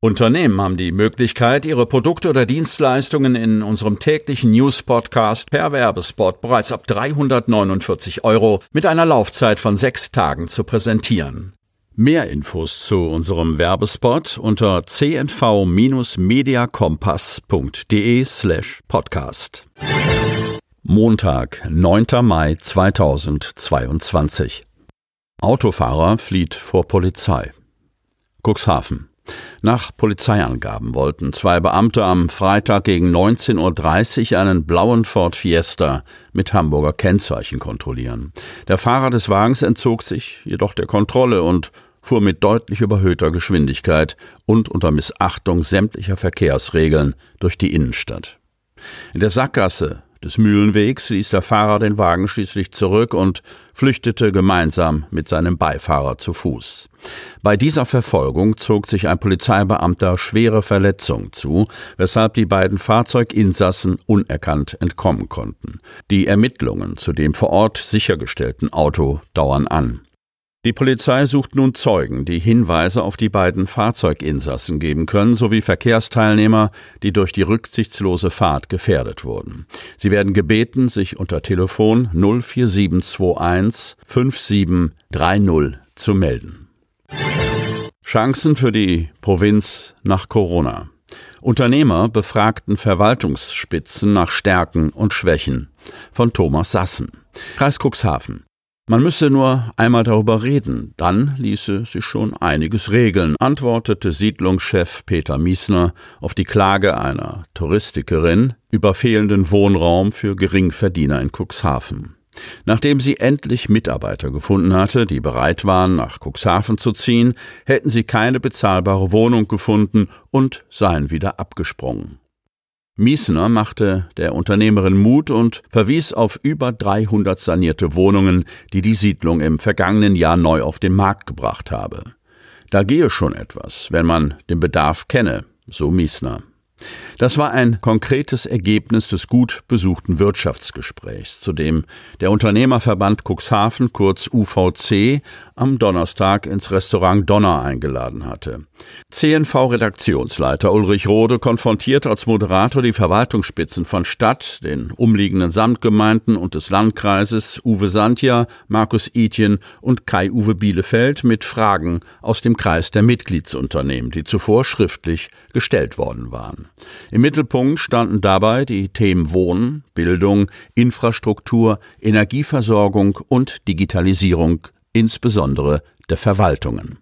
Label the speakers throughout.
Speaker 1: Unternehmen haben die Möglichkeit, ihre Produkte oder Dienstleistungen in unserem täglichen News-Podcast per Werbespot bereits ab 349 Euro mit einer Laufzeit von sechs Tagen zu präsentieren. Mehr Infos zu unserem Werbespot unter cnv-mediakompass.de slash podcast. Montag, 9. Mai 2022. Autofahrer flieht vor Polizei. Cuxhaven. Nach Polizeiangaben wollten zwei Beamte am Freitag gegen 19.30 Uhr einen blauen Ford Fiesta mit Hamburger Kennzeichen kontrollieren. Der Fahrer des Wagens entzog sich jedoch der Kontrolle und fuhr mit deutlich überhöhter Geschwindigkeit und unter Missachtung sämtlicher Verkehrsregeln durch die Innenstadt. In der Sackgasse des Mühlenwegs ließ der Fahrer den Wagen schließlich zurück und flüchtete gemeinsam mit seinem Beifahrer zu Fuß. Bei dieser Verfolgung zog sich ein Polizeibeamter schwere Verletzungen zu, weshalb die beiden Fahrzeuginsassen unerkannt entkommen konnten. Die Ermittlungen zu dem vor Ort sichergestellten Auto dauern an. Die Polizei sucht nun Zeugen, die Hinweise auf die beiden Fahrzeuginsassen geben können, sowie Verkehrsteilnehmer, die durch die rücksichtslose Fahrt gefährdet wurden. Sie werden gebeten, sich unter Telefon 04721 5730 zu melden. Chancen für die Provinz nach Corona. Unternehmer befragten Verwaltungsspitzen nach Stärken und Schwächen von Thomas Sassen. Kreis Cuxhaven. Man müsse nur einmal darüber reden, dann ließe sich schon einiges regeln, antwortete Siedlungschef Peter Miesner auf die Klage einer Touristikerin über fehlenden Wohnraum für Geringverdiener in Cuxhaven. Nachdem sie endlich Mitarbeiter gefunden hatte, die bereit waren, nach Cuxhaven zu ziehen, hätten sie keine bezahlbare Wohnung gefunden und seien wieder abgesprungen. Miesner machte der Unternehmerin Mut und verwies auf über 300 sanierte Wohnungen, die die Siedlung im vergangenen Jahr neu auf den Markt gebracht habe. Da gehe schon etwas, wenn man den Bedarf kenne, so Miesner. Das war ein konkretes Ergebnis des gut besuchten Wirtschaftsgesprächs, zu dem der Unternehmerverband Cuxhaven, kurz UVC, am Donnerstag ins Restaurant Donner eingeladen hatte. CNV-Redaktionsleiter Ulrich Rode konfrontiert als Moderator die Verwaltungsspitzen von Stadt, den umliegenden Samtgemeinden und des Landkreises Uwe Santja, Markus Itjen und Kai-Uwe Bielefeld mit Fragen aus dem Kreis der Mitgliedsunternehmen, die zuvor schriftlich gestellt worden waren. Im Mittelpunkt standen dabei die Themen Wohnen, Bildung, Infrastruktur, Energieversorgung und Digitalisierung, insbesondere der Verwaltungen.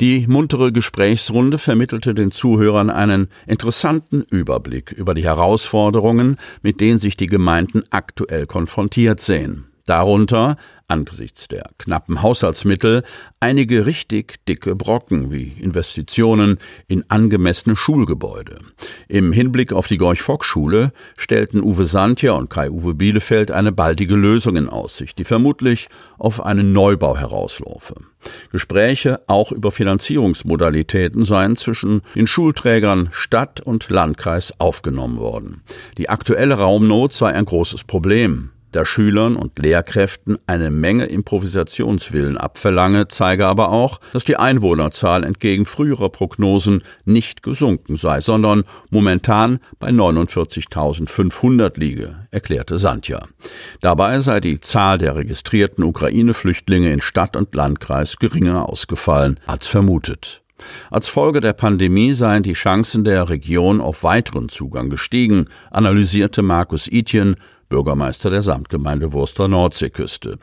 Speaker 1: Die muntere Gesprächsrunde vermittelte den Zuhörern einen interessanten Überblick über die Herausforderungen, mit denen sich die Gemeinden aktuell konfrontiert sehen. Darunter, angesichts der knappen Haushaltsmittel, einige richtig dicke Brocken wie Investitionen in angemessene Schulgebäude. Im Hinblick auf die Gorch-Fock-Schule stellten Uwe Santja und Kai-Uwe Bielefeld eine baldige Lösung in Aussicht, die vermutlich auf einen Neubau herauslaufe. Gespräche auch über Finanzierungsmodalitäten seien zwischen den Schulträgern Stadt und Landkreis aufgenommen worden. Die aktuelle Raumnot sei ein großes Problem da Schülern und Lehrkräften eine Menge Improvisationswillen abverlange, zeige aber auch, dass die Einwohnerzahl entgegen früherer Prognosen nicht gesunken sei, sondern momentan bei 49.500 liege, erklärte Santja. Dabei sei die Zahl der registrierten Ukraine-Flüchtlinge in Stadt und Landkreis geringer ausgefallen als vermutet. Als Folge der Pandemie seien die Chancen der Region auf weiteren Zugang gestiegen, analysierte Markus Itjen, Bürgermeister der Samtgemeinde Wurster Nordseeküste.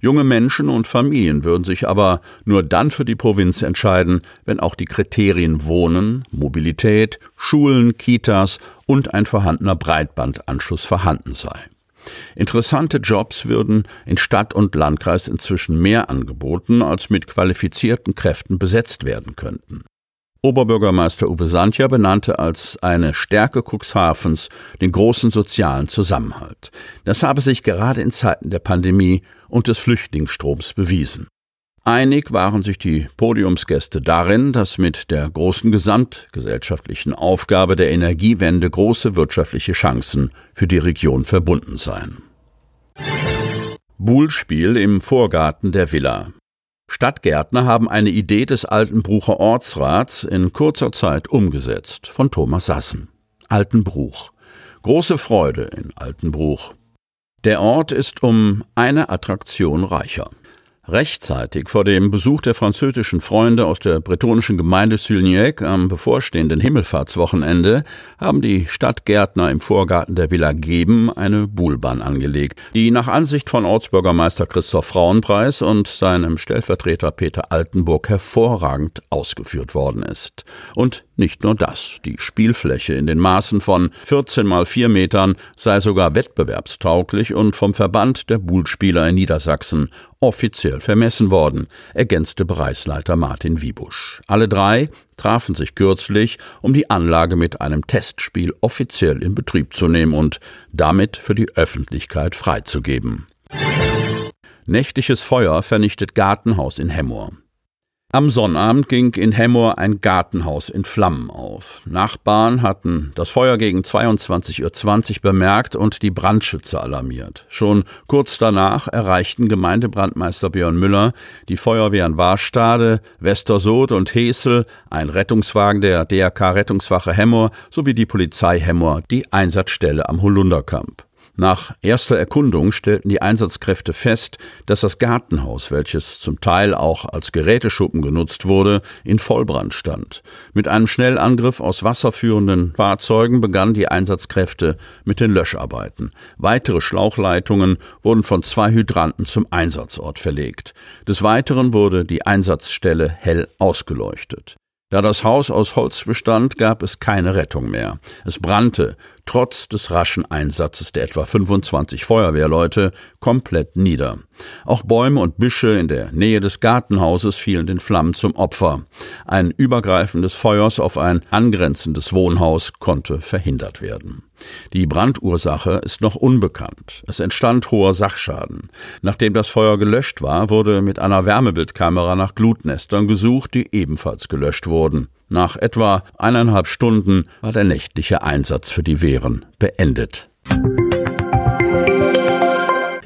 Speaker 1: Junge Menschen und Familien würden sich aber nur dann für die Provinz entscheiden, wenn auch die Kriterien Wohnen, Mobilität, Schulen, Kitas und ein vorhandener Breitbandanschluss vorhanden sei. Interessante Jobs würden in Stadt und Landkreis inzwischen mehr angeboten, als mit qualifizierten Kräften besetzt werden könnten. Oberbürgermeister Uwe Santja benannte als eine Stärke Cuxhavens den großen sozialen Zusammenhalt. Das habe sich gerade in Zeiten der Pandemie und des Flüchtlingsstroms bewiesen. Einig waren sich die Podiumsgäste darin, dass mit der großen gesamtgesellschaftlichen Aufgabe der Energiewende große wirtschaftliche Chancen für die Region verbunden seien. Buhlspiel im Vorgarten der Villa. Stadtgärtner haben eine Idee des Altenbrucher Ortsrats in kurzer Zeit umgesetzt, von Thomas Sassen. Altenbruch. Große Freude in Altenbruch. Der Ort ist um eine Attraktion reicher. Rechtzeitig vor dem Besuch der französischen Freunde aus der bretonischen Gemeinde Sulniec am bevorstehenden Himmelfahrtswochenende haben die Stadtgärtner im Vorgarten der Villa Geben eine Buhlbahn angelegt, die nach Ansicht von Ortsbürgermeister Christoph Frauenpreis und seinem Stellvertreter Peter Altenburg hervorragend ausgeführt worden ist. Und nicht nur das, die Spielfläche in den Maßen von 14 mal 4 Metern sei sogar wettbewerbstauglich und vom Verband der Buhlspieler in Niedersachsen offiziell vermessen worden, ergänzte Bereichsleiter Martin Wiebusch. Alle drei trafen sich kürzlich, um die Anlage mit einem Testspiel offiziell in Betrieb zu nehmen und damit für die Öffentlichkeit freizugeben. Nächtliches Feuer vernichtet Gartenhaus in Hemmoor. Am Sonnabend ging in Hemmoor ein Gartenhaus in Flammen auf. Nachbarn hatten das Feuer gegen 22.20 Uhr bemerkt und die Brandschützer alarmiert. Schon kurz danach erreichten Gemeindebrandmeister Björn Müller, die Feuerwehren Warstade, Westersoth und Hesel, ein Rettungswagen der DRK Rettungswache Hemmoor sowie die Polizei Hemmoor die Einsatzstelle am Holunderkamp. Nach erster Erkundung stellten die Einsatzkräfte fest, dass das Gartenhaus, welches zum Teil auch als Geräteschuppen genutzt wurde, in Vollbrand stand. Mit einem Schnellangriff aus wasserführenden Fahrzeugen begannen die Einsatzkräfte mit den Löscharbeiten. Weitere Schlauchleitungen wurden von zwei Hydranten zum Einsatzort verlegt. Des Weiteren wurde die Einsatzstelle hell ausgeleuchtet. Da das Haus aus Holz bestand, gab es keine Rettung mehr. Es brannte, trotz des raschen Einsatzes der etwa 25 Feuerwehrleute, komplett nieder. Auch Bäume und Büsche in der Nähe des Gartenhauses fielen den Flammen zum Opfer. Ein Übergreifen des Feuers auf ein angrenzendes Wohnhaus konnte verhindert werden. Die Brandursache ist noch unbekannt. Es entstand hoher Sachschaden. Nachdem das Feuer gelöscht war, wurde mit einer Wärmebildkamera nach Glutnestern gesucht, die ebenfalls gelöscht wurden. Nach etwa eineinhalb Stunden war der nächtliche Einsatz für die Wehren beendet.